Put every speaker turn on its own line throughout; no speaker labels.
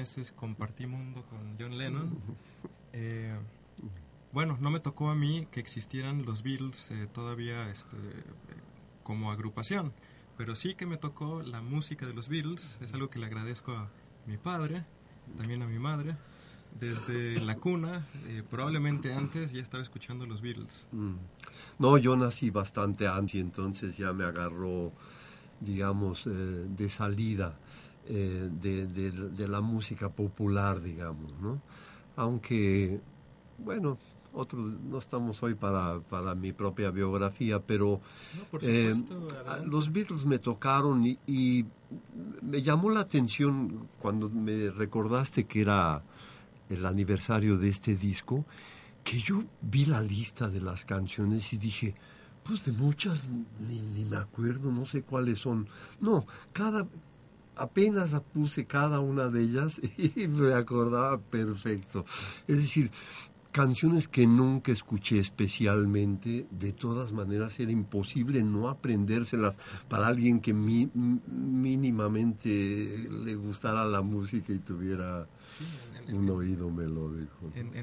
meses compartí mundo con John Lennon. Eh, bueno, no me tocó a mí que existieran los Beatles eh, todavía este, como agrupación, pero sí que me tocó la música de los Beatles. Es algo que le agradezco a mi padre, también a mi madre. Desde la cuna, eh, probablemente antes ya estaba escuchando los Beatles.
Mm. No, yo nací bastante antes, entonces ya me agarró, digamos, de salida eh, de, de, de, la música popular, digamos, ¿no? Aunque, bueno, otro, no estamos hoy para, para mi propia biografía, pero
No, por
eh,
supuesto, adelante.
los Beatles me tocaron y, y me llamó la atención cuando me recordaste que era el aniversario de este disco, que yo vi la lista de las canciones y dije, pues de muchas ni, ni me acuerdo, no sé cuáles son. No, cada apenas puse cada una de ellas y me acordaba perfecto. Es decir, canciones que nunca escuché especialmente, de todas maneras era imposible no aprendérselas para alguien que mi- mínimamente le gustara la música y tuviera
En- en-
un oído melódico.
En,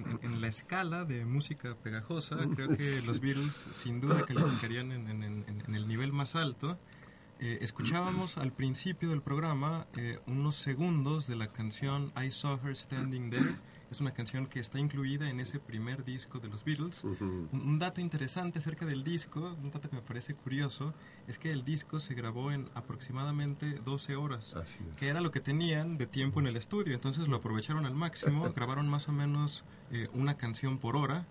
la escala de música pegajosa, creo que los Beatles sin duda en, en- en- en el nivel más alto. Eh, escuchábamos al principio del programa eh, unos segundos de la canción I Saw Her Standing There. Es una canción que está incluida en ese primer disco de los Beatles. Un, un dato interesante acerca del disco, un dato que me parece curioso, es que el disco se grabó en aproximadamente 12 horas
Así es.
que era lo que tenían de tiempo en el estudio. Entonces lo aprovecharon al máximo, grabaron más o menos eh, una canción por hora,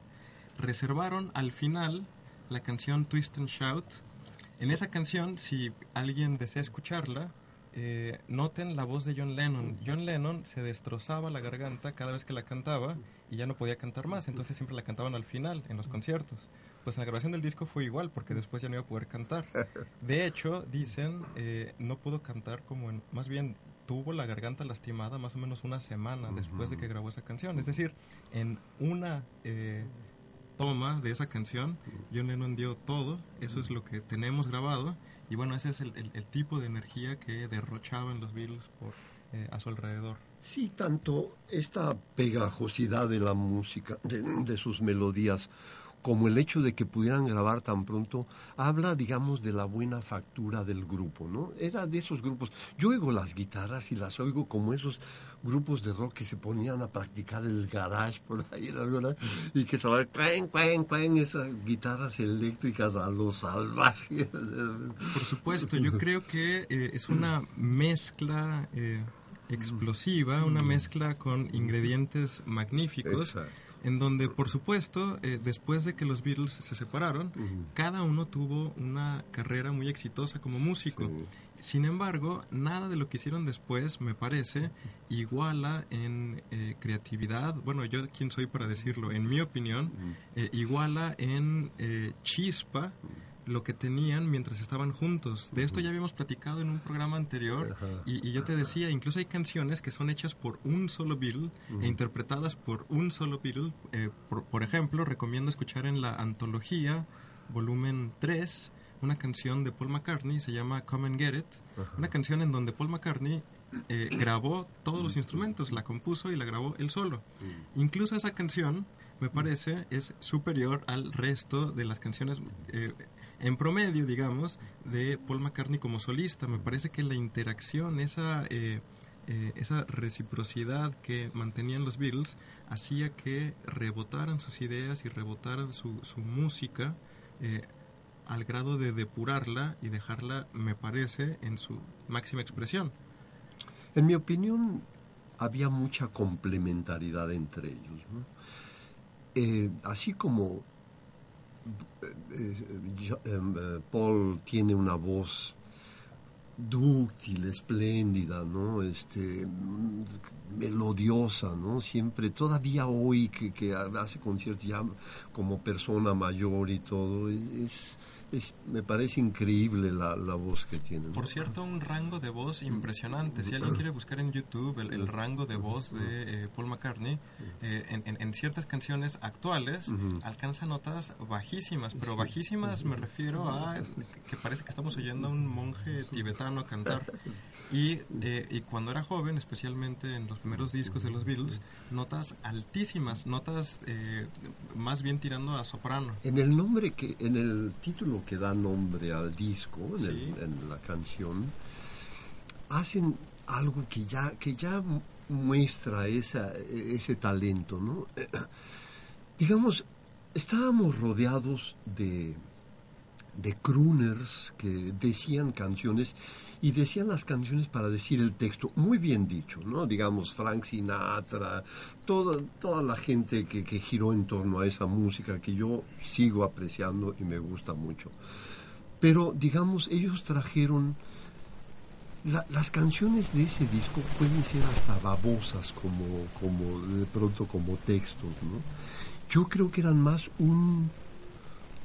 reservaron al final la canción Twist and Shout. En esa canción, si alguien desea escucharla, eh, noten la voz de John Lennon. John Lennon se destrozaba la garganta cada vez que la cantaba y ya no podía cantar más, entonces siempre la cantaban al final, en los conciertos. Pues en la grabación del disco fue igual, porque después ya no iba a poder cantar. De hecho, dicen, eh, no pudo cantar como en, más bien tuvo la garganta lastimada más o menos una semana después de que grabó esa canción. Es decir, en una eh, toma de esa canción, John Lennon dio todo, eso es lo que tenemos grabado, y bueno, ese es el, el- el tipo de energía que derrochaban los Beatles por, eh, a su alrededor.
Sí, tanto esta pegajosidad de la música, de, de sus melodías, como el hecho de que pudieran grabar tan pronto, habla, digamos, de la buena factura del grupo, ¿no? Era de esos grupos. Yo oigo las guitarras y las oigo como esos grupos de rock que se ponían a practicar el garage por ahí y que se cuen, cuen, cuen, esas guitarras eléctricas a los salvajes.
Por supuesto, yo creo que eh, es una mezcla eh, explosiva, una mezcla con ingredientes magníficos.
Exacto.
En donde, por supuesto, eh, después de que los Beatles se separaron, cada uno tuvo una carrera muy exitosa como músico.
Sí.
Sin embargo, nada de lo que hicieron después, me parece, iguala en eh, creatividad, bueno, yo quién soy para decirlo, en mi opinión, eh, iguala en eh, chispa lo que tenían mientras estaban juntos. De esto ya habíamos platicado en un programa anterior y, y yo te decía, incluso hay canciones que son hechas por un solo Beatle e interpretadas por un solo Beatle. Eh, por, por ejemplo, recomiendo escuchar en la antología, volumen 3, una canción de Paul McCartney, se llama Come and Get It, una canción en donde Paul McCartney eh, grabó todos los instrumentos, la compuso y la grabó él solo. Incluso esa canción, me parece, es superior al resto de las canciones, eh, en promedio, digamos, de Paul McCartney como solista. Me parece que la interacción, esa, eh, eh, esa reciprocidad que mantenían los Beatles, hacía que rebotaran sus ideas y rebotaran su, su música. eh, al grado de depurarla y dejarla, me parece, en su máxima expresión.
En mi opinión, había mucha complementariedad entre ellos. ¿no? Así como eh, eh, yo- em, eh, Paul tiene una voz dúctil, espléndida, ¿no? Este, melodiosa, ¿no? Siempre, todavía hoy que, que hace conciertos ya como persona mayor y todo, es me parece increíble la, voz que tiene.
Por cierto, un rango de voz impresionante. Si alguien quiere buscar en YouTube el, rango de voz de eh, Paul McCartney, eh, en, ciertas canciones actuales alcanza notas bajísimas, pero bajísimas me refiero a que parece que estamos oyendo a un monje tibetano cantar. Y, eh, y cuando era joven, especialmente en los primeros discos de los Beatles, notas altísimas, notas más bien tirando a soprano.
En el nombre que, en el título que da nombre al disco, en, la canción, hacen algo que ya, que ya muestra esa, ese talento, ¿no? Digamos, estábamos rodeados de, de crooners que decían canciones y decían las canciones para decir el texto, muy bien dicho, ¿no? Digamos, Frank Sinatra, toda, toda la gente que, que giró en torno a esa música que yo sigo apreciando y me gusta mucho. Pero, digamos, ellos trajeron... las canciones de ese disco pueden ser hasta babosas como, como de pronto como textos, ¿no? Yo creo que eran más un,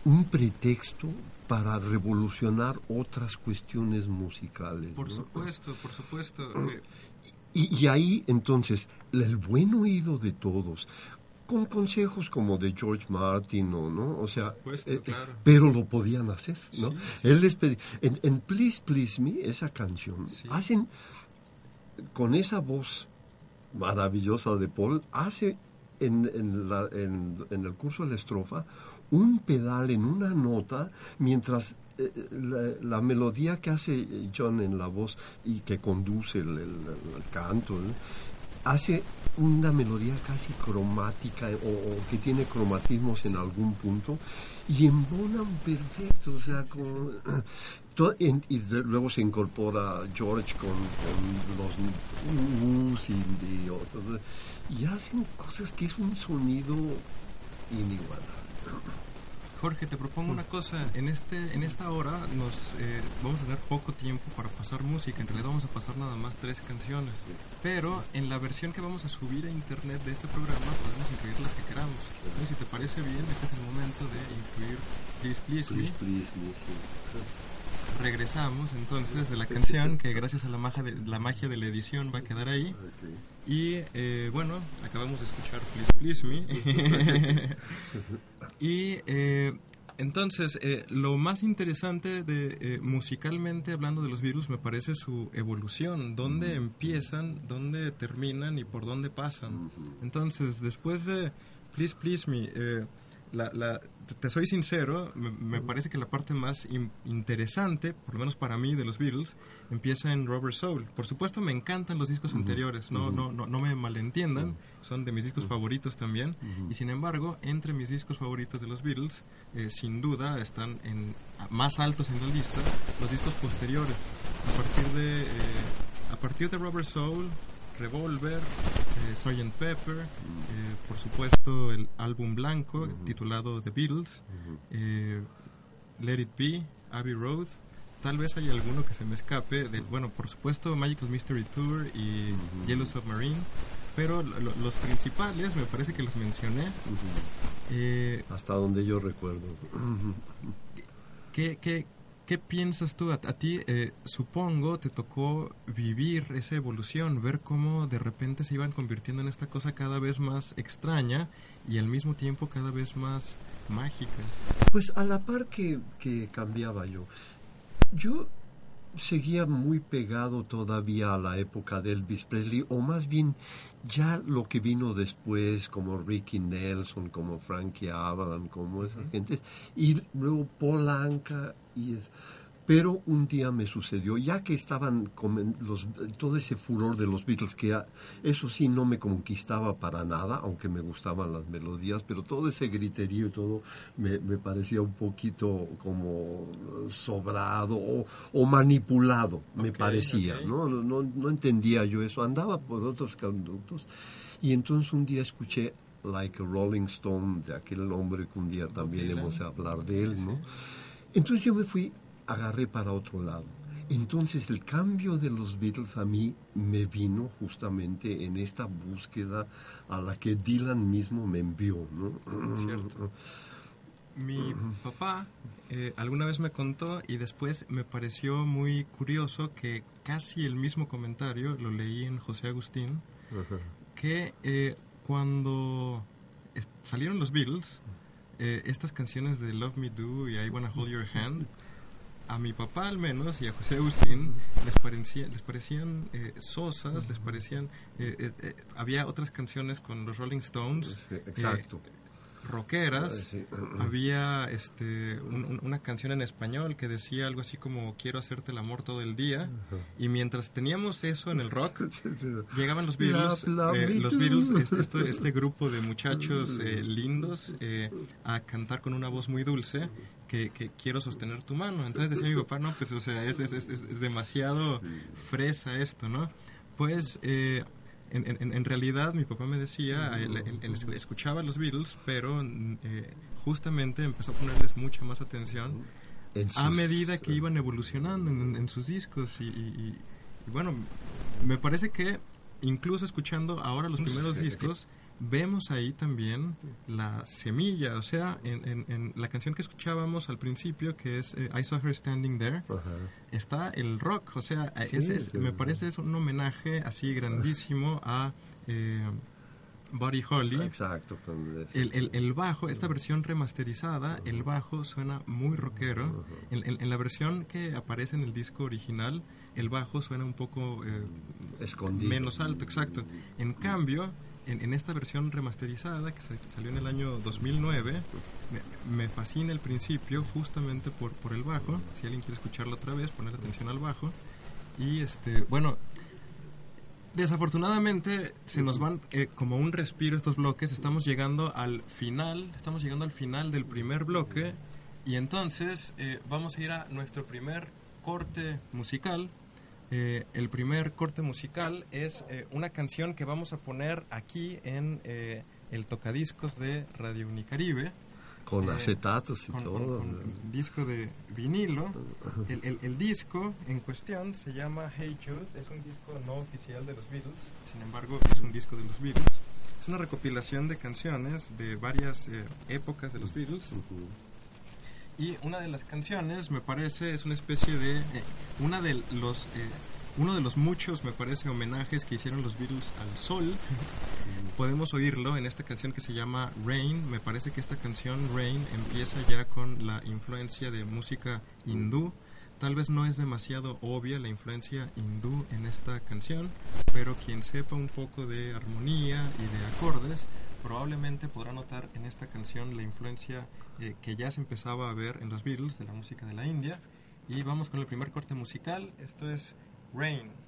un pretexto para revolucionar otras cuestiones musicales.
Por supuesto, por supuesto. Eh.
Y, ahí entonces el buen oído de todos, con consejos como de George Martin o no, o sea, eh, eh, pero lo podían hacer, ¿no? Él les pedía, en, Please Please Me, esa canción, hacen con esa voz maravillosa de Paul, hace en, en, en el curso de la estrofa un pedal en una nota mientras eh, la, melodía que hace John en la voz y que conduce el, canto hace una melodía casi cromática o, que tiene cromatismos en algún punto y embonan perfecto, o sea, y luego se incorpora George con, los us y, otros, y hacen cosas que es un sonido inigualable.
Jorge, te propongo una cosa. En este, en esta hora nos eh, vamos a tener poco tiempo para pasar música. En realidad vamos a pasar nada más tres canciones. Pero en la versión que vamos a subir a internet de este programa podemos incluir las que queramos. Entonces, si te parece bien, este es el momento de incluir Please Please Me. Please, Regresamos entonces de la canción que gracias a la magia de la, magia de la edición va a quedar ahí. Y eh, bueno, acabamos de escuchar Please Please Me. y eh, entonces, eh, lo más interesante de musicalmente hablando de los Beatles me parece su evolución, dónde empiezan, dónde terminan y por dónde pasan. Entonces, después de Please Please Me, la, te soy sincero, me, parece que la parte más interesante, por lo menos para mí, de los Beatles, empieza en Robert Soul. Por supuesto, me encantan los discos anteriores, no, no, no, no, me malentiendan, son de mis discos favoritos también. Y sin embargo, entre mis discos favoritos de los Beatles, eh, sin duda están en, más altos en la lista los discos posteriores. A partir de, eh, a partir de Robert Soul, Revolver, eh, Sgt. Pepper, eh, por supuesto el álbum blanco titulado The Beatles, eh, Let It Be, Abbey Road. Tal vez hay alguno que se me escape. De, bueno, por supuesto Magical Mystery Tour y Yellow Submarine. Pero los principales me parece que los mencioné.
Hasta donde yo recuerdo.
¿Qué, qué, ¿Qué piensas tú? A, ti, eh, supongo, te tocó vivir esa evolución, ver cómo de repente se iban convirtiendo en esta cosa cada vez más extraña y al mismo tiempo cada vez más mágica.
Pues a la par que, que cambiaba yo, yo seguía muy pegado todavía a la época de Elvis Presley, o más bien ya lo que vino después, como Ricky Nelson, como Frankie Avalon, como esa gente, y luego Polanca y es, pero un día me sucedió, ya que estaban con los, todo ese furor de los Beatles, que eso sí no me conquistaba para nada, aunque me gustaban las melodías, pero todo ese griterío y todo me, parecía un poquito como sobrado o, manipulado, me parecía, ¿no? ¿no? No entendía yo eso, andaba por otros conductos. Y entonces un día escuché Like a Rolling Stone, de aquel hombre que un día también hemos hablado de él, ¿no? Entonces yo me fui, agarré para otro lado. Entonces el cambio de los Beatles a mí me vino justamente en esta búsqueda a la que Dylan mismo me envió. ¿no?
Cierto. Mi papá eh, alguna vez me contó y después me pareció muy curioso que casi el mismo comentario lo leí en José Agustín, que eh, cuando salieron los Beatles, eh, estas canciones de Love Me Do y I Wanna Hold Your Hand, a mi papá al menos y a José Agustín les, parecía, les parecían eh, sosas, les parecían... Eh, había otras canciones con los Rolling Stones.
exacto
rockeras. Había este, una canción en español que decía algo así como quiero hacerte el amor todo el día. Y mientras teníamos eso en el rock, llegaban los Beatles, eh, los Beatles este, este, grupo de muchachos eh, lindos, eh, a cantar con una voz muy dulce. Que, quiero sostener tu mano. Entonces decía mi papá, no, pues, o sea, es, es demasiado fresa esto, ¿no? Pues en, realidad mi papá me decía, él, escuchaba los Beatles, pero eh, justamente empezó a ponerles mucha más atención a medida que iban evolucionando en, sus discos. Y, bueno, me parece que incluso escuchando ahora los primeros discos, vemos ahí también la semilla, o sea, en, la canción que escuchábamos al principio, que es eh, I Saw Her Standing There, está el rock, o sea, me parece es un homenaje así grandísimo a... Eh, Buddy Holly.
Exacto.
El, el, bajo, esta versión remasterizada, el bajo suena muy rockero. en, la versión que aparece en el disco original, el bajo suena un poco eh, menos alto, exacto. En cambio, en, esta versión remasterizada que salió en el año 2009, me, fascina el principio justamente por, por el bajo. Si alguien quiere escucharlo otra vez, poner atención al bajo. Y este, bueno, desafortunadamente se nos van eh, como un respiro estos bloques. Estamos llegando al final, estamos llegando al final del primer bloque. Y entonces eh, vamos a ir a nuestro primer corte musical eh, el primer corte musical es eh, una canción que vamos a poner aquí en eh, el tocadiscos de Radio Unicaribe.
Con acetatos y todo.
Con, disco de vinilo. El, el, disco en cuestión se llama Hey Jude. Es un disco no oficial de los Beatles. Sin embargo, es un disco de los Beatles. Es una recopilación de canciones de varias épocas de los Beatles. Y una de las canciones, me parece, es una especie de... Eh, una de los... Eh, uno de los muchos, me parece, homenajes que hicieron los Beatles al sol. Podemos oírlo en esta canción que se llama Rain. Me parece que esta canción, Rain, empieza ya con la influencia de música hindú. Tal vez no es demasiado obvia la influencia hindú en esta canción, pero quien sepa un poco de armonía y de acordes, probablemente podrá notar en esta canción la influencia eh, que ya se empezaba a ver en los Beatles de la música de la India. Y vamos con el primer corte musical. Esto es Rain.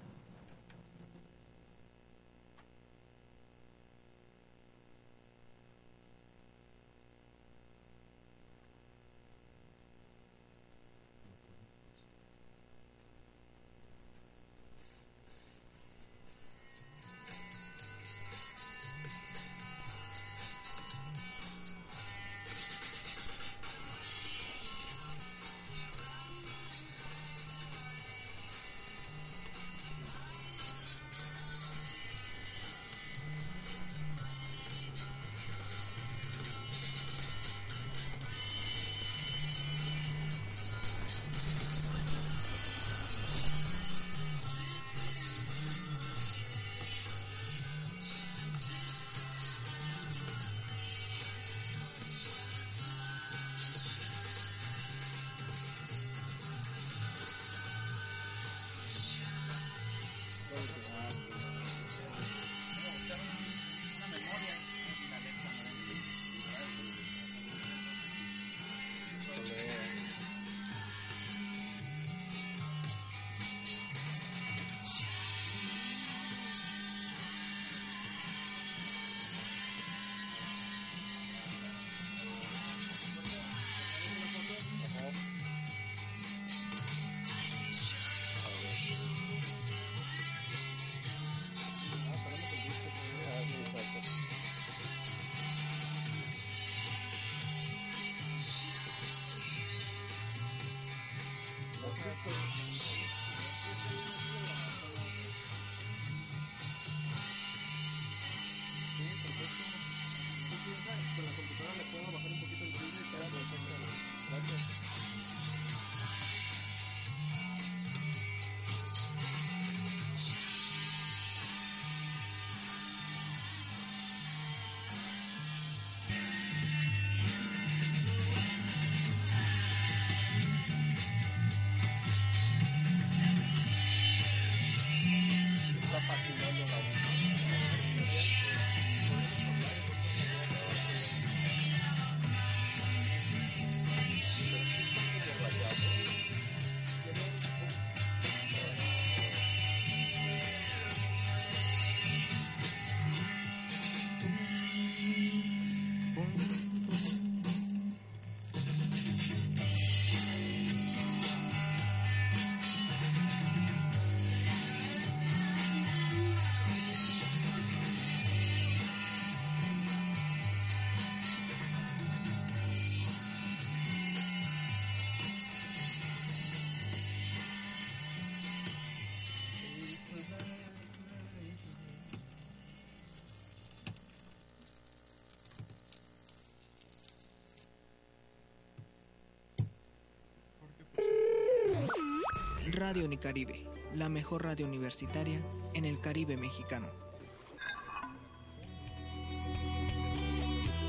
Radio Unicaribe, la mejor radio universitaria en el Caribe mexicano.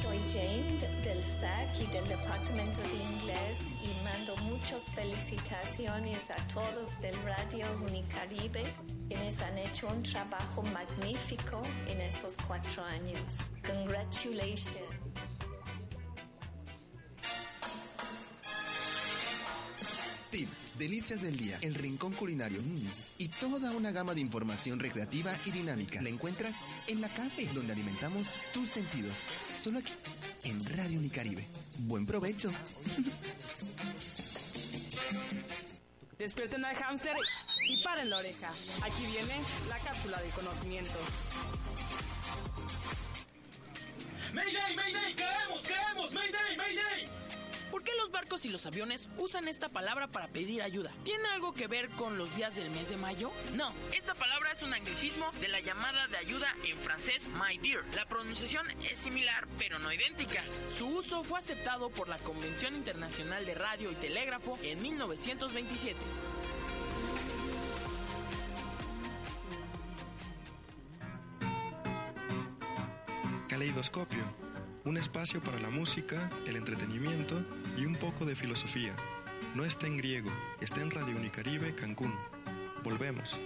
Soy Jane del SAC y del Departamento de Inglés y mando muchas felicitaciones a todos del Radio Unicaribe quienes han hecho un trabajo magnífico en esos cuatro años. Congratulations.
tips, delicias del día, el rincón culinario y toda una gama de información recreativa y dinámica. La encuentras en la café, donde alimentamos tus sentidos. Solo aquí, en Radio Unicaribe. Buen provecho.
Despierten al hámster y paren la oreja. Aquí viene la cápsula de conocimiento.
¡Mayday, mayday! ¡Caemos, caemos!
Barcos y los aviones usan esta palabra para pedir ayuda? ¿Tiene algo que ver con los días del mes de mayo? No, esta palabra es un anglicismo de la llamada de ayuda en francés my dear. La pronunciación es similar pero no idéntica. Su uso fue aceptado por la Convención Internacional de Radio y Telégrafo en 1927.
Caleidoscopio, un espacio para la música, el entretenimiento y un poco de filosofía. No está en griego, está en Radio Unicaribe, Cancún. Volvemos.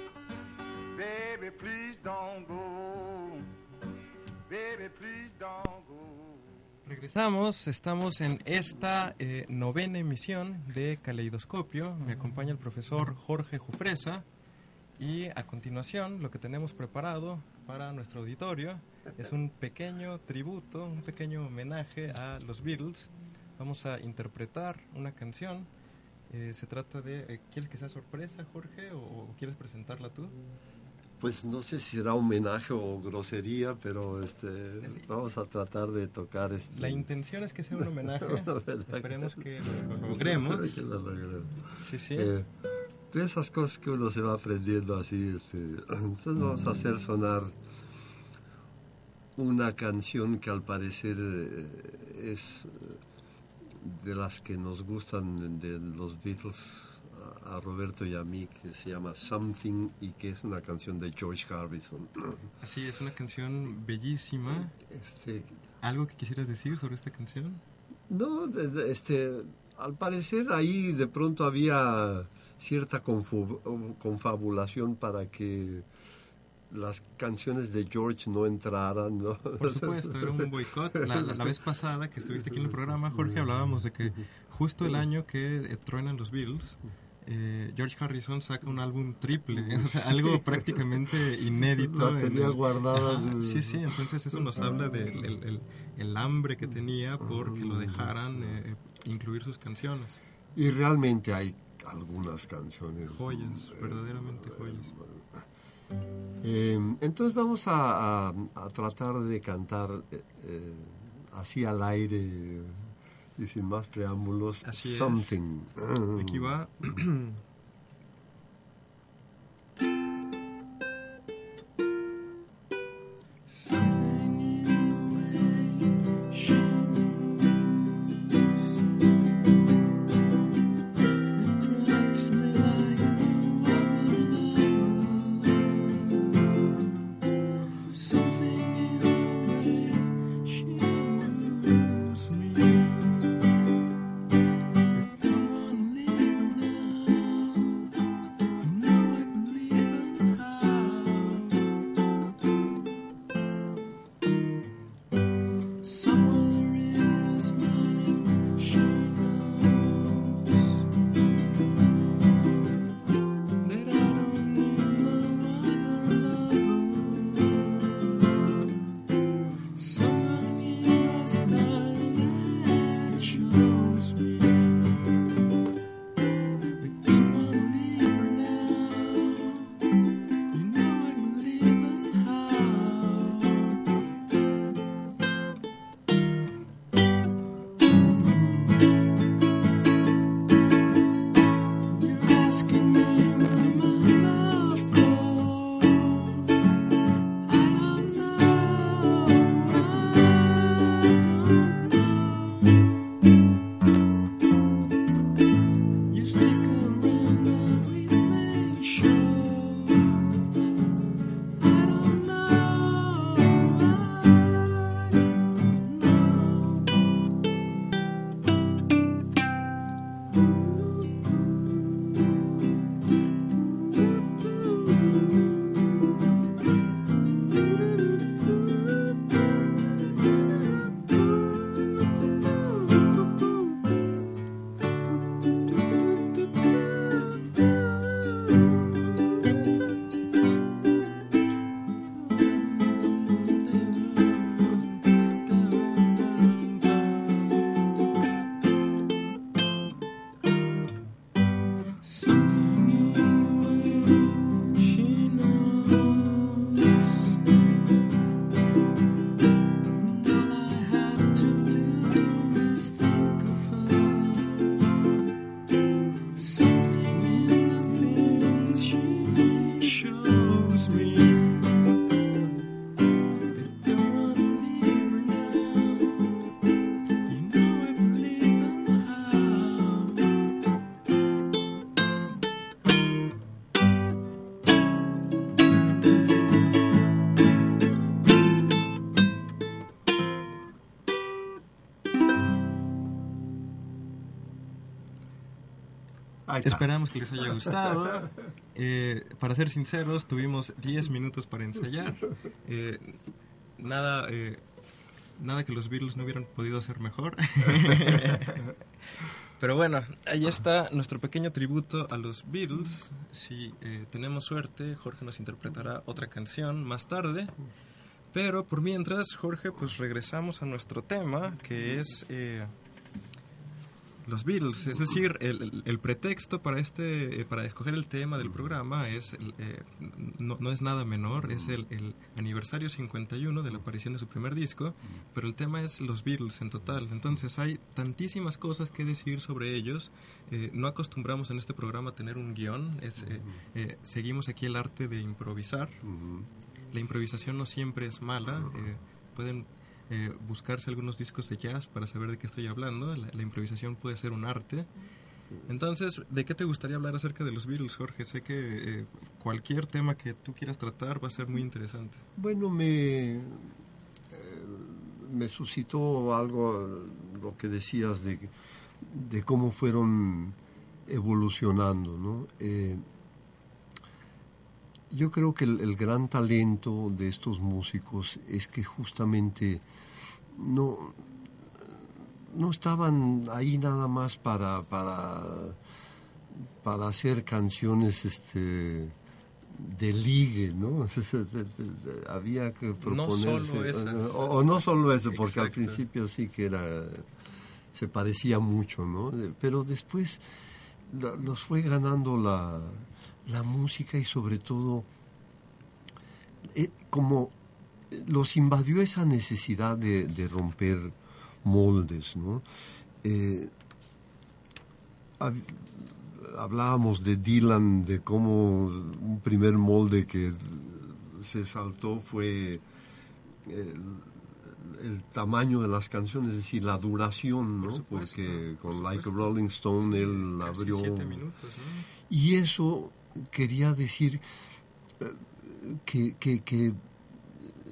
Regresamos, estamos en esta eh, novena emisión de Caleidoscopio. Me acompaña el profesor Jorge Jufresa y a continuación lo que tenemos preparado para nuestro auditorio es un pequeño tributo, un pequeño homenaje a los Beatles vamos a interpretar una canción. Eh, se trata de... Eh, ¿Quieres que sea sorpresa, Jorge, o, quieres presentarla tú?
Pues no sé si será homenaje o grosería, pero este, vamos a tratar de tocar este...
La intención es que sea un homenaje. Esperemos que lo, logremos. Sí, sí.
Eh, de esas cosas que uno se va aprendiendo así, este, entonces vamos a hacer sonar una canción que al parecer es de las que nos gustan de los Beatles a Roberto y a mí, que se llama Something y que es una canción de George Harrison.
Así, es una canción bellísima. Este, ¿Algo que quisieras decir sobre esta canción?
No, este, al parecer ahí de pronto había cierta confabulación para que las canciones de George no entraran, ¿no?
Por supuesto, era un boicot. La, vez pasada que estuviste aquí en el programa, Jorge, hablábamos de que justo el año que eh, truenan los Beatles, eh, George Harrison saca un álbum triple, o sea, algo prácticamente inédito.
Las tenía guardadas.
sí, sí, entonces eso nos habla del el, hambre que tenía por que lo dejaran eh, incluir sus canciones.
Y realmente hay algunas canciones.
Joyas, verdaderamente joyas.
Em, entonces vamos a, tratar de cantar eh, eh, así al aire y sin más preámbulos, Something.
Aquí va. Esperamos que les haya gustado. Eh, para ser sinceros, tuvimos 10 minutos para ensayar. Eh, nada, eh, nada que los Beatles no hubieran podido hacer mejor. Pero bueno, ahí está nuestro pequeño tributo a los Beatles. Si tenemos suerte, Jorge nos interpretará otra canción más tarde. Pero por mientras, Jorge, pues regresamos a nuestro tema, que es los Beatles, es decir, el, el, pretexto para este, eh, para escoger el tema del programa es, eh, no, no, es nada menor, es el, el, aniversario 51 de la aparición de su primer disco, pero el tema es los Beatles en total. Entonces hay tantísimas cosas que decir sobre ellos. Eh, no acostumbramos en este programa a tener un guion, es, seguimos aquí el arte de improvisar. La improvisación no siempre es mala, pueden eh, buscarse algunos discos de jazz para saber de qué estoy hablando. La, improvisación puede ser un arte. Entonces, ¿de qué te gustaría hablar acerca de los Beatles, Jorge? Sé que eh, cualquier tema que tú quieras tratar va a ser muy interesante.
Bueno, me, eh, me suscitó algo, lo que decías de, de cómo fueron evolucionando, ¿no? yo creo que el, gran talento de estos músicos es que justamente no, no estaban ahí nada más para, para, para hacer canciones este, de ligue, ¿no? Había que proponerse. O, no solo eso, porque al principio sí que era. se parecía mucho, ¿no? Pero después los fue ganando la la música y sobre todo eh, como los invadió esa necesidad de, romper moldes, ¿no? Eh, hablábamos de Dylan, de cómo un primer molde que se saltó fue el, tamaño de las canciones, es decir, la duración, ¿no? Porque con Like a Rolling Stone él abrió... Y eso quería decir eh, que,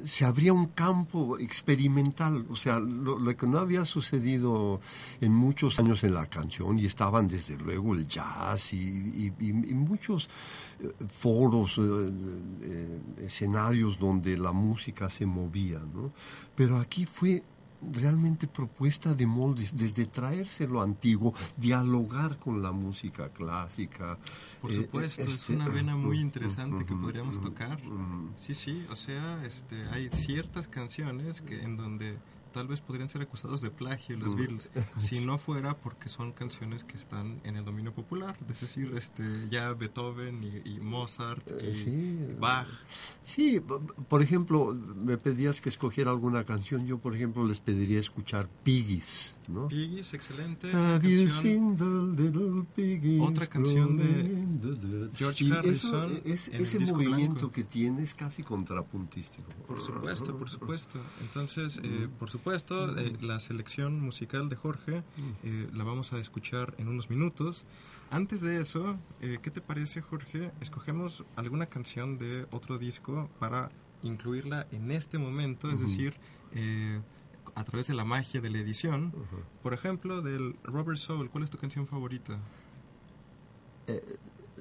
se abría un campo experimental, o sea, lo, lo, que no había sucedido en muchos años en la canción, y estaban desde luego el jazz y, y, y muchos eh, foros, eh, eh, escenarios donde la música se movía, ¿no? Pero aquí fue realmente propuesta de moldes, desde traerse lo antiguo, dialogar con la música clásica.
Por supuesto, es este, una vena muy interesante que podríamos tocar. Sí, sí, o sea, este, hay ciertas canciones que en donde tal vez podrían ser acusados de plagio los Beatles, si no fuera porque son canciones que están en el dominio popular, es decir, este, ya Beethoven y, Mozart y sí. Bach.
Sí, por ejemplo, me pedías que escogiera alguna canción, yo por ejemplo les pediría escuchar Piggies, ¿no?
Piggies, excelente.
Canción,
otra canción de George Harrison.
es, ese movimiento que tiene es casi contrapuntístico.
Por supuesto, por supuesto. Entonces, eh, por supuesto, eh, la selección musical de Jorge eh, la vamos a escuchar en unos minutos. Antes de eso, eh, ¿qué te parece, Jorge? Escogemos alguna canción de otro disco para incluirla en este momento, es decir, a través de la magia de la edición. Por ejemplo, del Robert Soul, ¿cuál es tu canción favorita?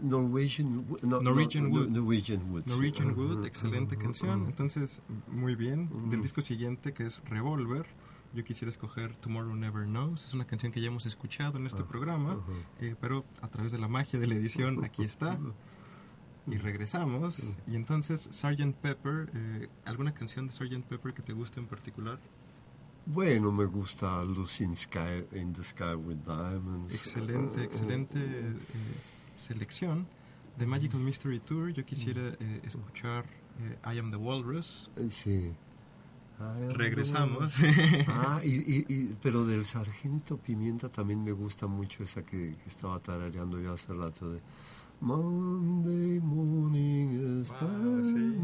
Norwegian,
Norwegian, Wood.
Norwegian
Wood. excelente canción. Entonces, muy bien. Del disco siguiente, que es Revolver, yo quisiera escoger Tomorrow Never Knows. Es una canción que ya hemos escuchado en este programa, eh, pero a través de la magia de la edición, aquí está. Y regresamos. Y entonces, Sgt. Pepper, eh, ¿alguna canción de Sgt. Pepper que te guste en particular?
Bueno, me gusta Lucy in, Sky, in the Sky with Diamonds.
Excelente, excelente. Eh, selección de Magical Mystery Tour, yo quisiera eh, escuchar eh, I Am the Walrus.
Eh, sí.
Regresamos.
ah, y, y, pero del Sargento Pimienta también me gusta mucho esa que, que estaba tarareando yo hace rato de Monday morning
wow, sí.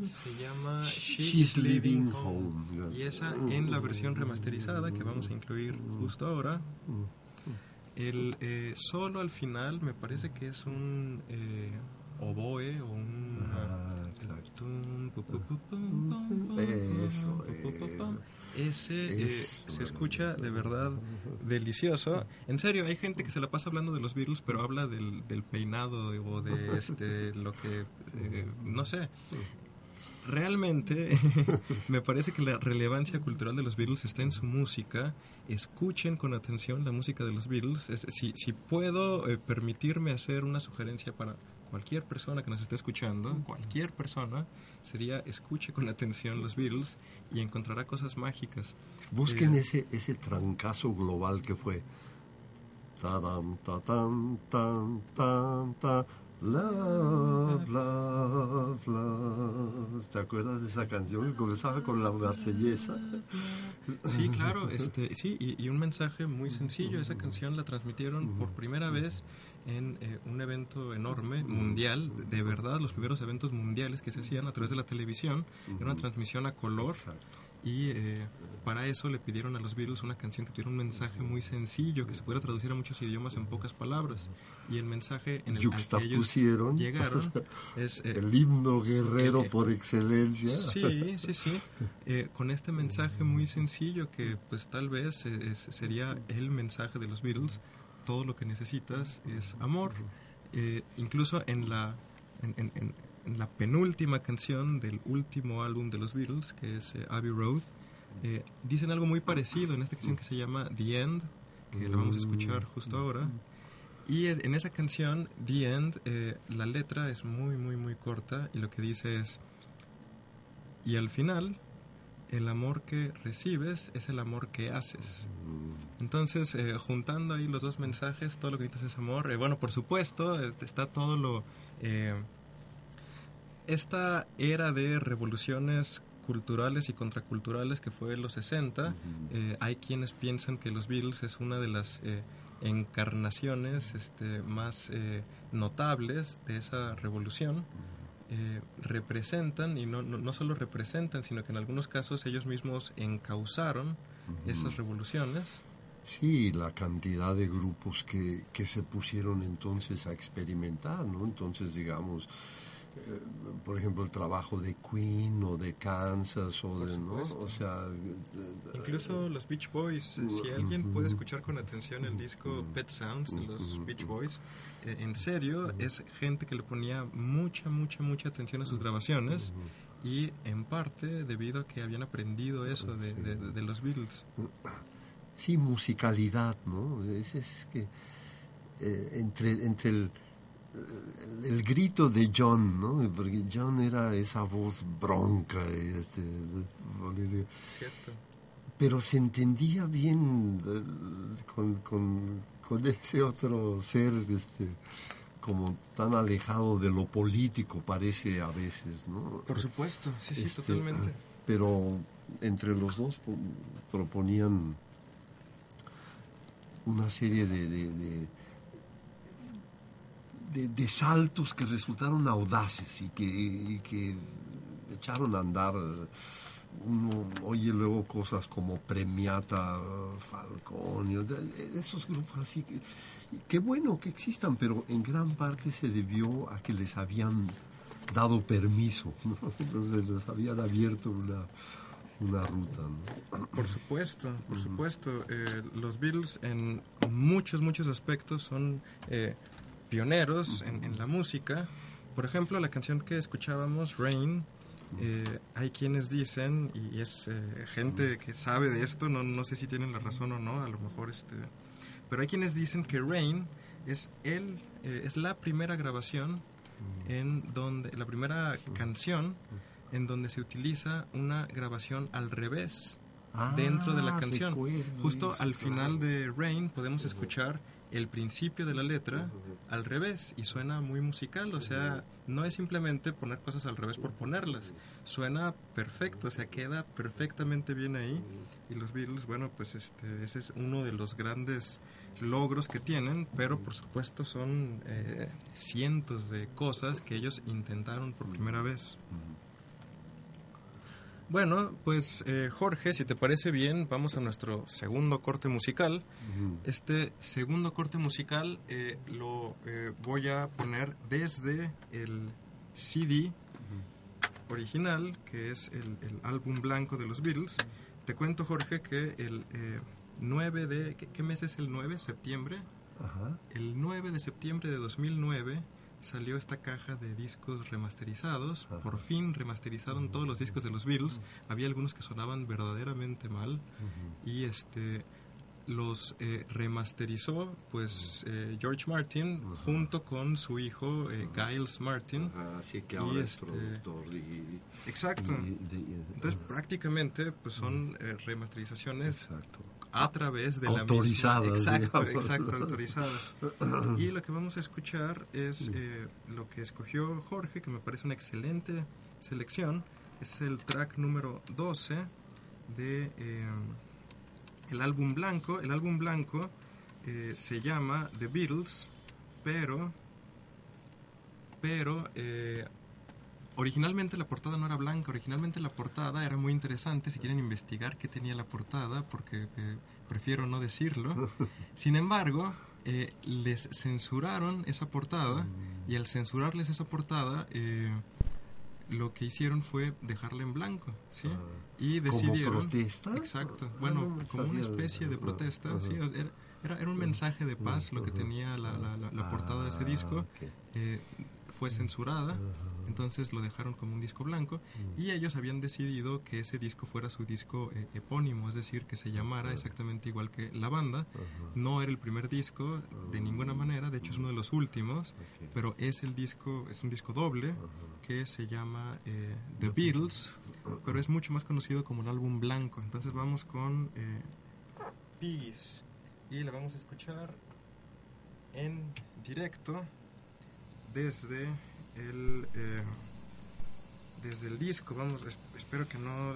Se llama
She's, Living home.
Y esa en la versión remasterizada que vamos a incluir justo ahora. El eh, solo al final me parece que es un eh, oboe o un... Ese se escucha de verdad delicioso. En serio, hay gente que se la pasa hablando de los Beatles, pero habla del, del peinado o de este, lo que, eh, no sé realmente me parece que la relevancia cultural de los Beatles está en su música. Escuchen con atención la música de los Beatles. si, si puedo eh, permitirme hacer una sugerencia para cualquier persona que nos esté escuchando, cualquier persona, sería escuche con atención los Beatles y encontrará cosas mágicas.
Busquen eh, ese, ese trancazo global que fue. Love, love, love. ¿Te acuerdas de esa canción que comenzaba con la marsellesa?
Sí, claro, este, sí, y, un mensaje muy sencillo. Esa canción la transmitieron por primera vez en eh, un evento enorme, mundial, de verdad, los primeros eventos mundiales que se hacían a través de la televisión. Era una transmisión a color y eh, para eso le pidieron a los Beatles una canción que tuviera un mensaje muy sencillo, que se pudiera traducir a muchos idiomas en pocas palabras. Y el mensaje en el que ellos llegaron es...
Eh, el himno guerrero por excelencia.
Sí, sí, sí. Eh, con este mensaje muy sencillo que pues tal vez sería el mensaje de los Beatles, todo lo que necesitas es amor. incluso en la... en, la penúltima canción del último álbum de los Beatles, que es eh, Abbey Road, eh, dicen algo muy parecido en esta canción que se llama The End, que la vamos a escuchar justo ahora. Y en esa canción, The End, eh, la letra es muy, muy, muy corta y lo que dice es, y al final, el amor que recibes es el amor que haces. Entonces, juntando ahí los dos mensajes, todo lo que necesitas es amor. bueno, por supuesto, está todo lo esta era de revoluciones culturales y contraculturales que fue en los 60, eh, hay quienes piensan que los Beatles es una de las eh, encarnaciones este, más eh, notables de esa revolución. representan, y no, no, solo representan, sino que en algunos casos ellos mismos encauzaron esas revoluciones.
Sí, la cantidad de grupos que, que se pusieron entonces a experimentar, ¿no? Entonces, digamos, eh, por ejemplo, el trabajo de Queen o de Kansas o de, ¿no? O sea...
Incluso los Beach Boys, si alguien puede escuchar con atención el disco Pet Sounds de los Beach Boys, eh, en serio, es gente que le ponía mucha, mucha, mucha atención a sus grabaciones y en parte debido a que habían aprendido eso de, de, los Beatles.
Sí, musicalidad, ¿no? Es, es que eh, entre, entre el el grito de John, ¿no? Porque John era esa voz bronca. Este,
Cierto.
Pero se entendía bien eh, con, con, con, ese otro ser, este, como tan alejado de lo político parece a veces, ¿no?
Por supuesto, sí, sí, este, totalmente.
Pero entre los dos proponían una serie de de, saltos que resultaron audaces y que, que echaron a andar. Uno oye luego cosas como Premiata, Falcón, esos grupos así que qué bueno que existan, pero en gran parte se debió a que les habían dado permiso, entonces les habían abierto una, una ruta.
Por supuesto, por supuesto. Eh, los Beatles en muchos, muchos aspectos son eh, pioneros en, la música. Por ejemplo, la canción que escuchábamos, Rain, eh, hay quienes dicen, y es eh, gente que sabe de esto, no, no sé si tienen la razón o no, a lo mejor este... Pero hay quienes dicen que Rain es, el, eh, es la primera grabación en donde, la primera canción en donde se utiliza una grabación al revés dentro de la ah, canción. Justo al final de Rain podemos escuchar el principio de la letra al revés y suena muy musical, o sea, no es simplemente poner cosas al revés por ponerlas, suena perfecto, o sea, queda perfectamente bien ahí y los Beatles, bueno, pues este, ese es uno de los grandes logros que tienen, pero por supuesto son eh, cientos de cosas que ellos intentaron por primera vez. Bueno, pues eh, Jorge, si te parece bien, vamos a nuestro segundo corte musical. Este segundo corte musical eh, lo eh, voy a poner desde el CD original, que es el, álbum blanco de los Beatles. Te cuento, Jorge, que el 9 de... ¿qué, mes es el 9? ¿Septiembre? El 9 de septiembre de 2009 salió esta caja de discos remasterizados. Por fin remasterizaron todos los discos de los Beatles. Había algunos que sonaban verdaderamente mal y este los eh, remasterizó pues eh, George Martin junto con su hijo eh, Giles Martin.
Así que ahora es este, productor
exacto. entonces prácticamente pues son remasterizaciones exacto a través de
autorizadas,
la misma... Exacto, exacto, autorizadas. Y lo que vamos a escuchar es eh, lo que escogió Jorge, que me parece una excelente selección. Es el track número 12 de eh, el álbum blanco. El álbum blanco eh, se llama The Beatles, pero pero Originalmente la portada no era blanca, originalmente la portada era muy interesante, si quieren investigar qué tenía la portada, porque eh, prefiero no decirlo. Sin embargo, eh, les censuraron esa portada y al censurarles esa portada, eh, lo que hicieron fue dejarla en blanco, ¿sí? Ah,
y decidieron... ¿Como protesta?
Exacto, ah, bueno, como una especie de protesta, ¿sí? Era, era, un mensaje de paz lo que tenía la, la, portada de ese ah, disco. Fue censurada entonces lo dejaron como un disco blanco mm. y ellos habían decidido que ese disco fuera su disco eh, epónimo, es decir, que se llamara exactamente igual que la banda. No era el primer disco de ninguna manera, de hecho es uno de los últimos, pero es el disco, es un disco doble que se llama eh, The Beatles, pero es mucho más conocido como un álbum blanco. Entonces vamos con eh, Piggies y la vamos a escuchar en directo desde el, eh, desde el disco, vamos, espero que no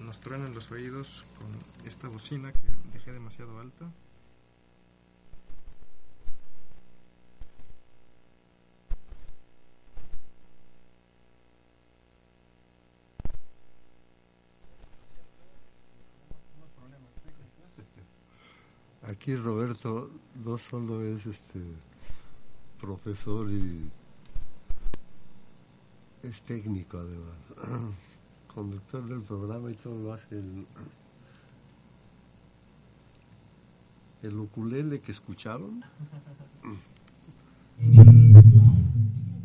nos truenen los oídos con esta bocina que dejé demasiado alta.
Aquí Roberto no solo es este profesor y
es técnico además. Conductor del programa y todo lo hace el, el ukulele que escucharon.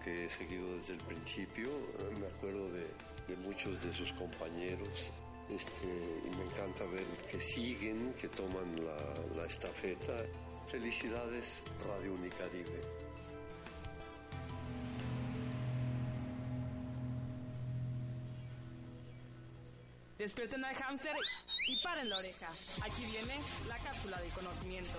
que he seguido desde el principio. Me acuerdo de, de muchos de sus compañeros este, y me encanta ver que siguen, que toman la, la estafeta. Felicidades Radio Unicaribe.
Despierten al hámster y paren la oreja. Aquí viene la cápsula de conocimiento.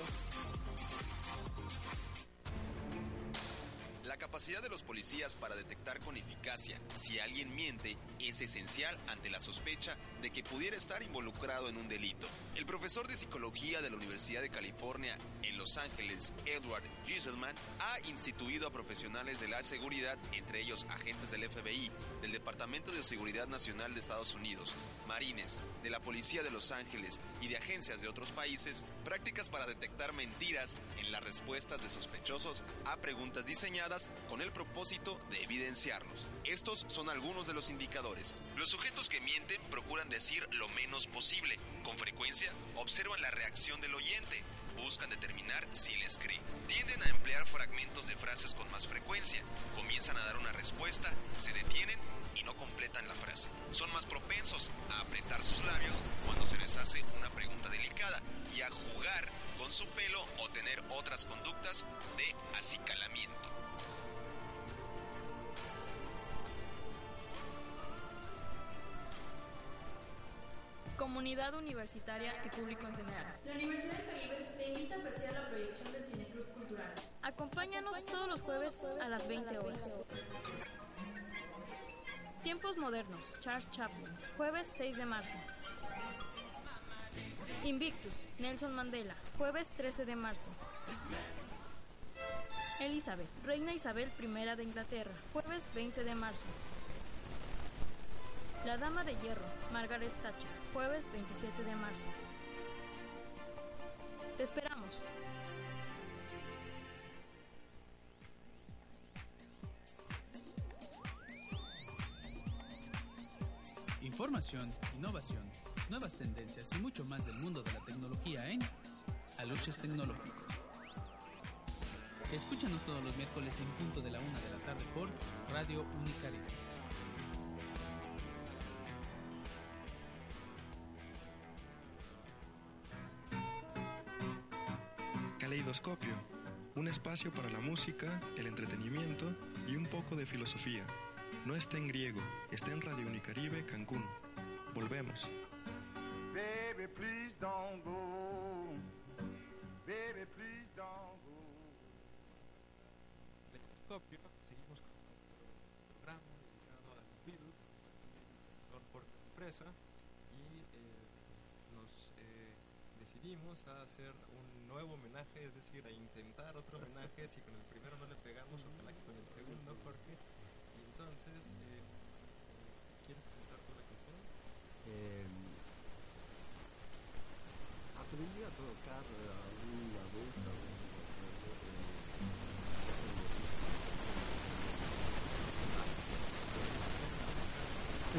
Capacidad de los policías para detectar con eficacia si alguien miente es esencial ante la sospecha de que pudiera estar involucrado en un delito. El profesor de psicología de la Universidad de California en Los Ángeles, Edward Gieselman, ha instituido a profesionales de la seguridad, entre ellos agentes del FBI, del Departamento de Seguridad Nacional de Estados Unidos, marines, de la Policía de Los Ángeles y de agencias de otros países, prácticas para detectar mentiras en las respuestas de sospechosos a preguntas diseñadas con el propósito de evidenciarlos. Estos son algunos de los indicadores. Los sujetos que mienten procuran decir lo menos posible. Con frecuencia observan la reacción del oyente. Buscan determinar si les cree. Tienden a emplear fragmentos de frases con más frecuencia. Comienzan a dar una respuesta, se detienen y no completan la frase. Son más propensos a apretar sus labios cuando se les hace una pregunta delicada y a jugar con su pelo o tener otras conductas de acicalamiento.
Comunidad universitaria y público en general.
La Universidad del Caribe te invita a apreciar la proyección del Cineclub Cultural.
Acompáñanos todos los jueves a las 20 horas. Tiempos modernos, Charles Chaplin, jueves 6 de marzo. Invictus, Nelson Mandela, jueves 13 de marzo. Elizabeth, Reina Isabel I de Inglaterra, jueves 20 de marzo. La Dama de Hierro, Margaret Thatcher, jueves 27 de marzo. Te esperamos.
Información, innovación, nuevas tendencias y mucho más del mundo de la tecnología en Aluches Tecnológicos. Escúchanos todos los miércoles en punto de la una de la tarde por Radio Unicaribe.
Caleidoscopio, un espacio para la música, el entretenimiento y un poco de filosofía. No está en griego, está en Radio Unicaribe Cancún. Volvemos.
Baby, please don't go. Baby, please don't go.
Caleidoscopio, seguimos con nuestro programa dedicado a los Beatles, por, por la empresa, y eh, nos eh, decidimos a hacer un nuevo homenaje, es decir, a intentar otro homenaje, si con el primero no le pegamos, ojalá que con el segundo, Jorge. Y entonces, eh, ¿quieres presentar tú la canción?
Eh, aprendí a tocar alguna vez, a ver,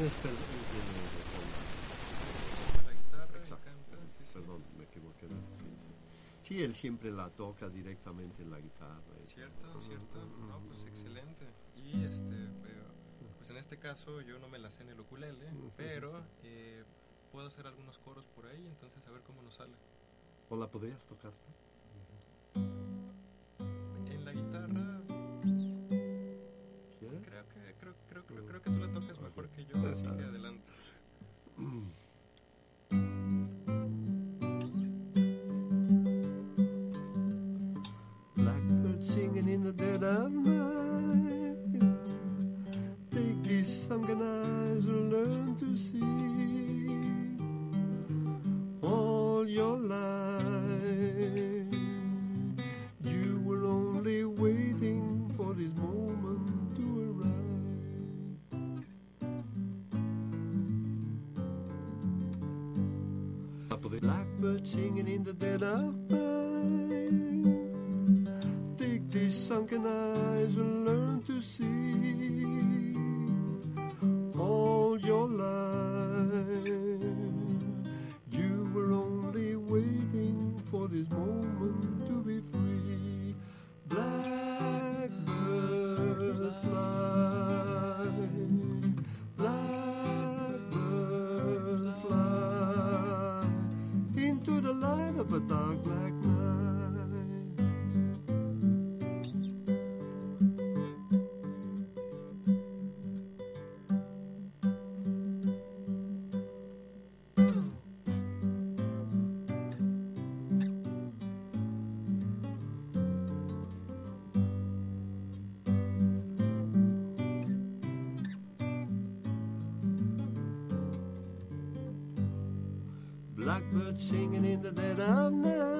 eh, es, perdón, es de, de Paul.
Sí, sí.
Perdón, me equivoqué. Sí, él siempre la toca directamente en la guitarra.
Cierto, cierto. No, pues excelente. Y este, pues en este caso yo no me la sé en el ukulele, pero eh, puedo hacer algunos coros por ahí, entonces a ver cómo nos sale.
¿O la podrías tocar?
En la guitarra
¿Quieres?
creo que creo, creo, creo, creo que tú la tocas mejor que yo, así que adelante.
Dead of night. Take these sunken eyes and learn to see all your life. You were only waiting for this moment to arrive. Up the Blackbird singing in the dead of night. Sunken eyes Blackbird singing in the dead of night.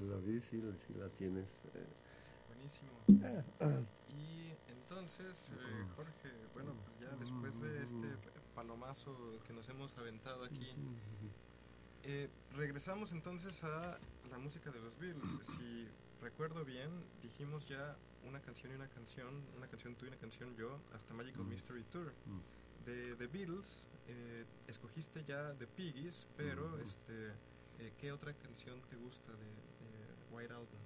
La
vi, sí, sí la tienes. eh.
Buenísimo. Y entonces, eh, Jorge, bueno, pues ya después de este palomazo que nos hemos aventado aquí, eh, regresamos entonces a la música de los Beatles. Si recuerdo bien, dijimos ya una canción y una canción, una canción tú y una canción yo, hasta Magical Mystery Tour. De The Beatles, eh, escogiste ya The Piggies, pero este ¿Qué otra canción te gusta de White Album?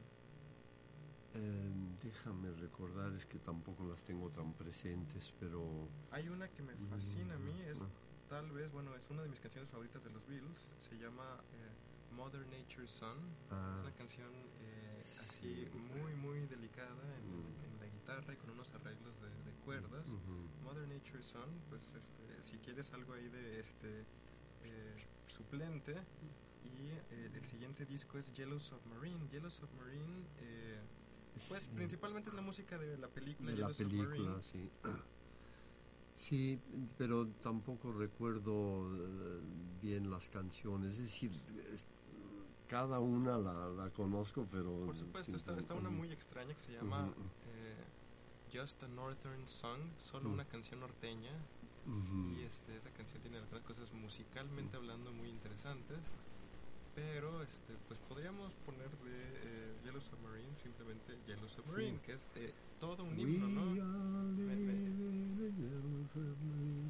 Eh, déjame recordar, es que tampoco las tengo tan presentes, pero...
Hay una que me fascina a mí, es
Ah.
tal vez, bueno, es una de mis canciones favoritas de los Beatles, se llama eh, Mother Nature's Son.
Ah.
Es una canción eh, así muy, muy delicada en, en la guitarra y con unos arreglos de, de cuerdas. Mother Nature's Son, pues este, si quieres algo ahí de este eh, suplente. Y eh, el siguiente disco es Yellow Submarine. Yellow Submarine, eh, pues
Sí.
principalmente es la música de la película
de
Yellow
la película,
Submarine.
sí. Sí, pero tampoco recuerdo eh, bien las canciones. Es decir, es- cada una la, la conozco, pero...
Por supuesto, está, está una muy extraña que se llama eh, Just a Northern Song, solo
Mm.
una canción norteña. Y este, esa canción tiene algunas cosas musicalmente hablando muy interesantes. Pero este, pues podríamos poner de eh, Yellow Submarine simplemente Yellow Submarine, que es eh, todo un himno, ¿no? Me- me-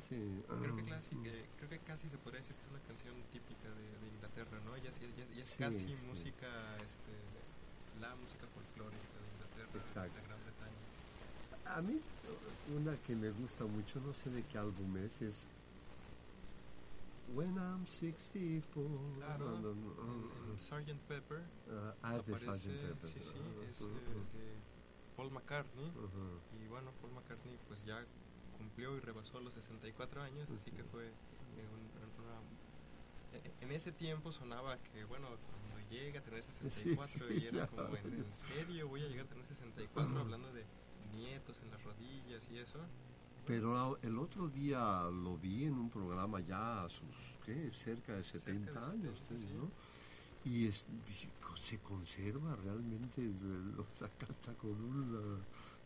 Sí.
creo, que
ah,
casi, eh, creo que casi se podría decir que es una canción típica de, de Inglaterra, ¿no? Ya, ya- ya es
Sí,
casi música, este, la música folclórica de Inglaterra,
Exacto.
de Gran Bretaña.
A mí una que me gusta mucho, no sé de qué álbum es, es When I'm 64.
Claro,
No, no, no,
en Sgt. Pepper.
Ah, ah, es de Sgt. Pepper.
Sí, sí,
Ah,
es
ujú.
eh, de Paul McCartney.
Ujú.
Y bueno, Paul McCartney pues ya cumplió y rebasó los 64 años, así que fue eh, un- un- una... eh, En ese tiempo sonaba que, bueno, cuando llega a tener 64
sí,
y era como, ¿en, en serio voy a llegar a tener 64? hablando de nietos en las rodillas y eso.
Pero el otro día lo vi en un programa ya a sus, ¿qué? Cerca de 70
de
años,
70,
sí. ¿no? Y es- se conserva realmente, es, eh, o sea, canta con una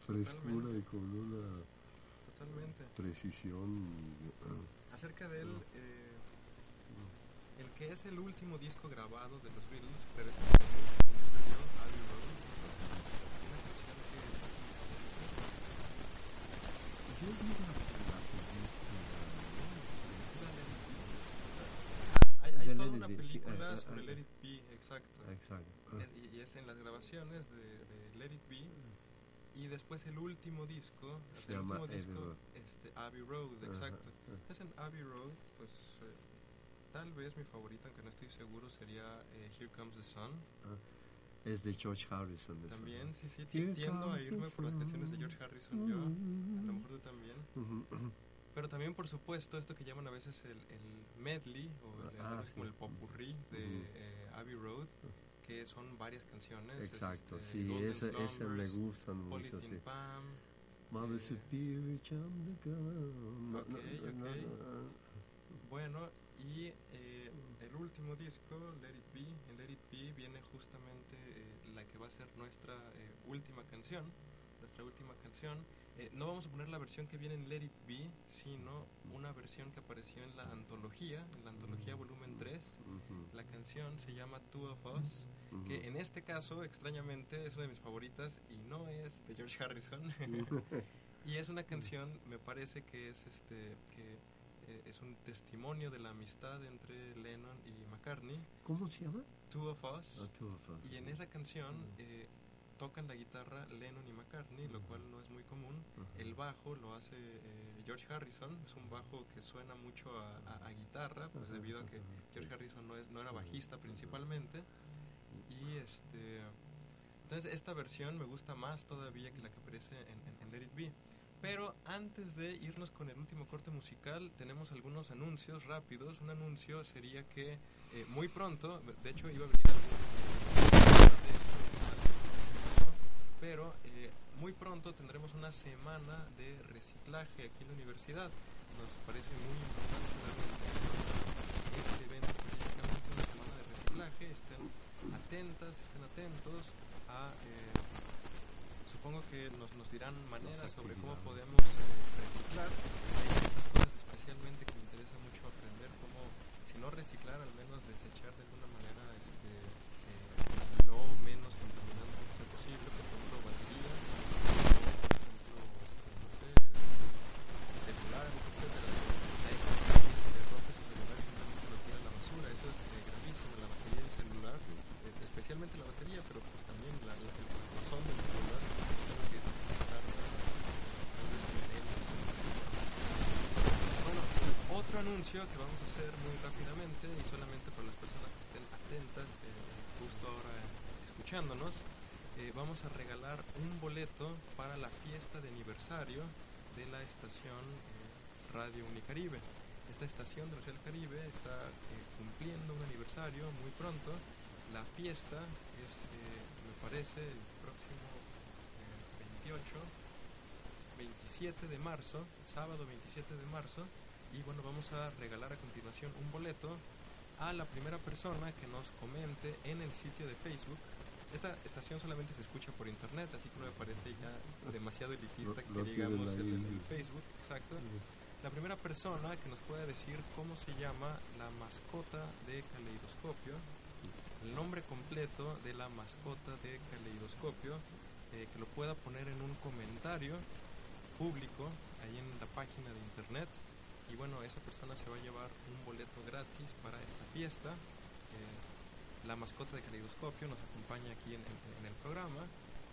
frescura y con una
Totalmente.
precisión. ah,
Acerca de él, eh, el que es el último disco grabado de los Beatles, pero es el último que salió, Abbey Road, una canción
Yo vi la, la
Ah, hay, hay
De
toda una
sí,
película
eh, eh,
sobre
eh.
Let It Be, exacto.
Exacto.
Es- y, y es en las grabaciones de, de Let It Be. Y después el último disco,
Se
el
llama
último
Abbey
disco,
Road.
este, Abbey Road,
Ajá,
exacto.
ajá.
Es en Abbey Road, pues eh, tal vez mi favorita, aunque no estoy seguro, sería eh, Here Comes the Sun.
ah, es de George Harrison. esa,
También, sí, sí, tiendo a irme por las canciones de. George Harrison yo, a lo mejor tú también.
Ujú.
Pero también, por supuesto, esto que llaman a veces el, el medley o el,
Ah,
es como
sí.
el popurrí de
Ujú.
eh, Abbey Road, que son varias canciones. es
Exacto,
este,
sí, ese, ese me gustan mucho, sí.
Palm,
Mother
eh,
Superior, Chum the Gun. No, no, no.
Bueno, y eh, el último disco, Let It Be, Be viene justamente eh, la que va a ser nuestra eh, última canción, nuestra última canción. Eh, no vamos a poner la versión que viene en Let It Be, sino una versión que apareció en la antología, en la antología volumen 3.
Ujú.
La canción se llama Two of Us, que en este caso, extrañamente, es una de mis favoritas y no es de George Harrison. y es una canción, me parece que es este que eh, es un testimonio de la amistad entre Lennon y McCartney.
¿Cómo se llama?
Two of Us.
Ah, Two of Us.
Y en esa canción eh, tocan la guitarra Lennon y McCartney, lo cual no es muy común. El bajo lo hace eh, George Harrison, es un bajo que suena mucho a, a- a guitarra, pues debido a que George Harrison no, es, no era bajista principalmente. Y este. Entonces, esta versión me gusta más todavía que la que aparece en, en- en Let It Be. Pero antes de irnos con el último corte musical, tenemos algunos anuncios rápidos. Un anuncio sería que eh, muy pronto, de hecho iba a venir algún pero eh, muy pronto tendremos una semana de reciclaje aquí en la universidad. Nos parece muy importante este evento específicamente una semana de reciclaje. Estén atentas, estén atentos a... eh, supongo que nos, nos dirán maneras sobre cómo podemos eh, reciclar. Hay ciertas cosas especialmente que me interesa mucho aprender, cómo, si no reciclar, al menos desechar de alguna manera este, eh, lo menos contaminante que sea posible, por ejemplo, baterías, por ejemplo, este, no sé, celulares, etcétera. Hay gente que se le rompe su celular y simplemente lo tira a la basura, eso es eh, gravísimo, la batería es solamente la batería, pero pues también la, la, el corazón del celular tiene que tarda tal vez milenios. Bueno, otro anuncio que vamos a hacer muy rápidamente y solamente para las personas que estén atentas, eh, justo ahora escuchándonos, eh, vamos a regalar un boleto para la fiesta de aniversario de la estación eh, Radio Unicaribe. Esta estación de del Caribe está eh, cumpliendo un aniversario muy pronto. La fiesta es, eh, me parece, el próximo eh, 28, 27 de marzo, sábado 27 de marzo. Y bueno, vamos a regalar a continuación un boleto a la primera persona que nos comente en el sitio de Facebook. Esta estación solamente se escucha por internet, así que no me parece ya demasiado elitista que digamos
ahí.
el Facebook, exacto. La primera persona que nos pueda decir cómo se llama la mascota de Caleidoscopio, el nombre completo de la mascota de Caleidoscopio, eh, que lo pueda poner en un comentario público ahí en la página de internet. Bueno, esa persona se va a llevar un boleto gratis para esta fiesta. Eh, la mascota de Caleidoscopio nos acompaña aquí en, en- en el programa.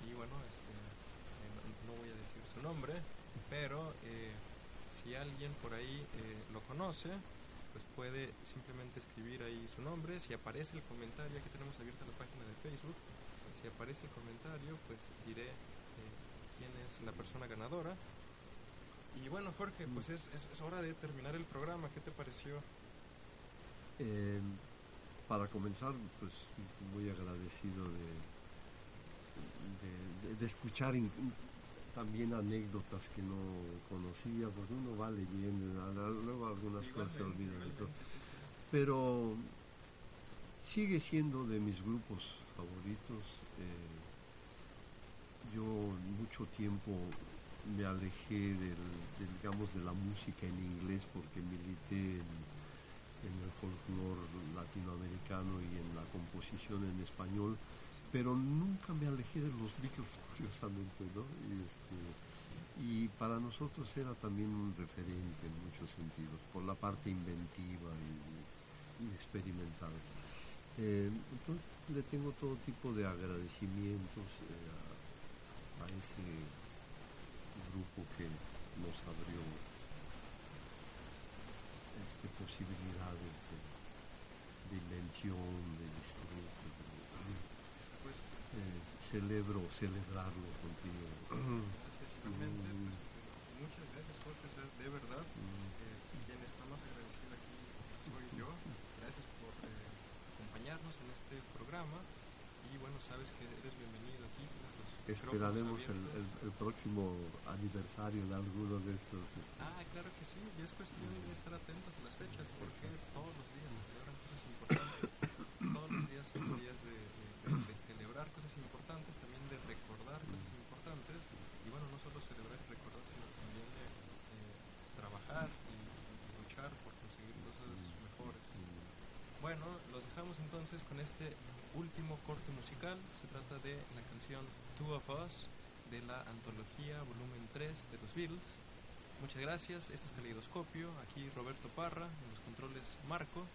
Y bueno, este, eh, no, voy a decir su nombre, pero eh, si alguien por ahí eh, lo conoce, pues puede simplemente escribir ahí su nombre. Si aparece el comentario, aquí tenemos abierta la página de Facebook. Si aparece el comentario, pues diré quién es la persona ganadora. Y bueno, Jorge, pues es, es, es hora de terminar el programa. ¿Qué te pareció?
Eh, para comenzar, pues muy agradecido de, de, escuchar in- también anécdotas que no conocía, porque uno va leyendo, luego algunas cosas se olvidan. Pero sigue siendo de mis grupos favoritos. eh, yo mucho tiempo me alejé del, digamos, de la música en inglés porque milité en, el folclore latinoamericano y en la composición en español, pero nunca me alejé de los Beatles, curiosamente, ¿no? Y, este, y para nosotros era también un referente en muchos sentidos, por la parte inventiva y, experimental. Eh, entonces le tengo todo tipo de agradecimientos eh, a ese grupo que nos abrió este, posibilidades de, de invención, de disfrute. de-
Pues,
eh, celebro celebrarlo contigo. Mm,
pues, muchas gracias, Jorge. o sea, de verdad, eh, quien está más agradecido aquí soy yo. Gracias por eh, acompañarnos en este programa. Y bueno, sabes que eres bienvenido
Esperaremos el, el- el próximo aniversario de alguno de estos.
Ah, claro que sí, y es cuestión de estar atentos a las fechas, porque todos los días se celebran cosas importantes. todos los días son días de, de- de celebrar cosas importantes, también de recordar cosas importantes. Y bueno, no solo celebrar y recordar, sino también de eh, trabajar y, y luchar por conseguir cosas mejores. Bueno, los dejamos entonces con este último corte musical. Se trata de la canción Two of Us de la antología volumen 3 de los Beatles. Muchas gracias, esto es Caleidoscopio, aquí Roberto Parra, en los controles Marco.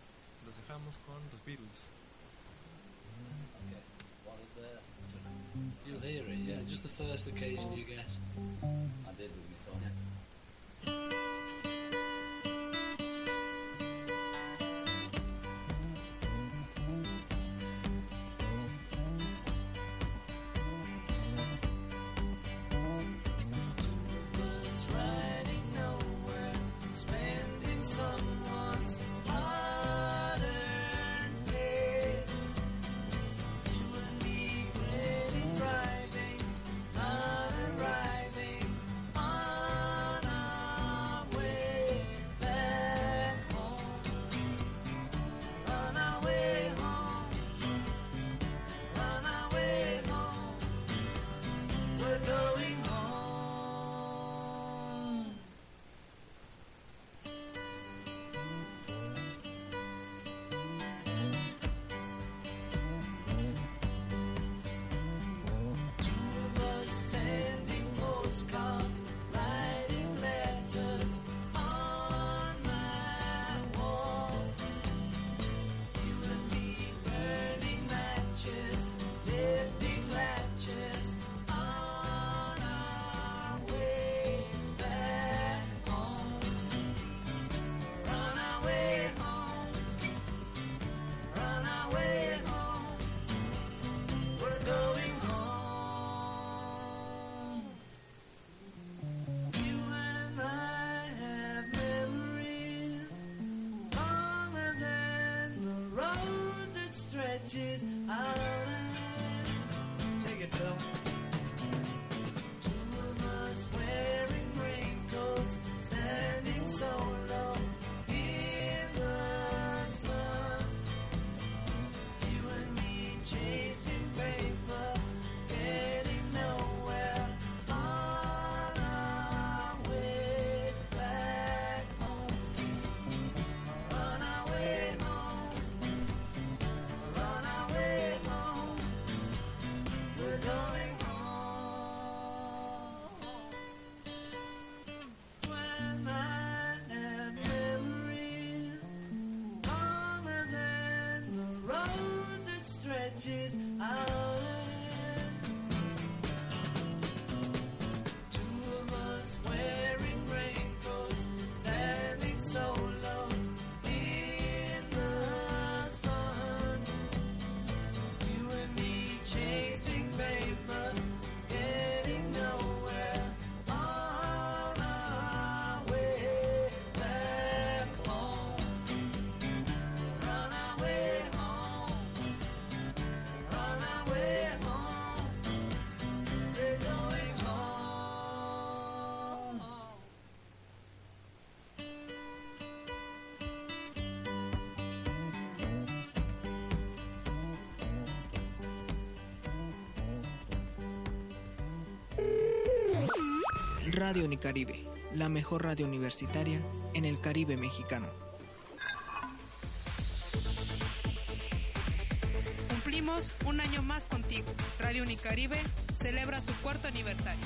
Los dejamos con los Beatles.
You'll hear it, yeah. Just the first occasion you get. I did with my phone.
just riches. I'll
Radio Unicaribe, la mejor radio universitaria en el Caribe mexicano.
Cumplimos un año más contigo. Radio Unicaribe celebra su cuarto aniversario.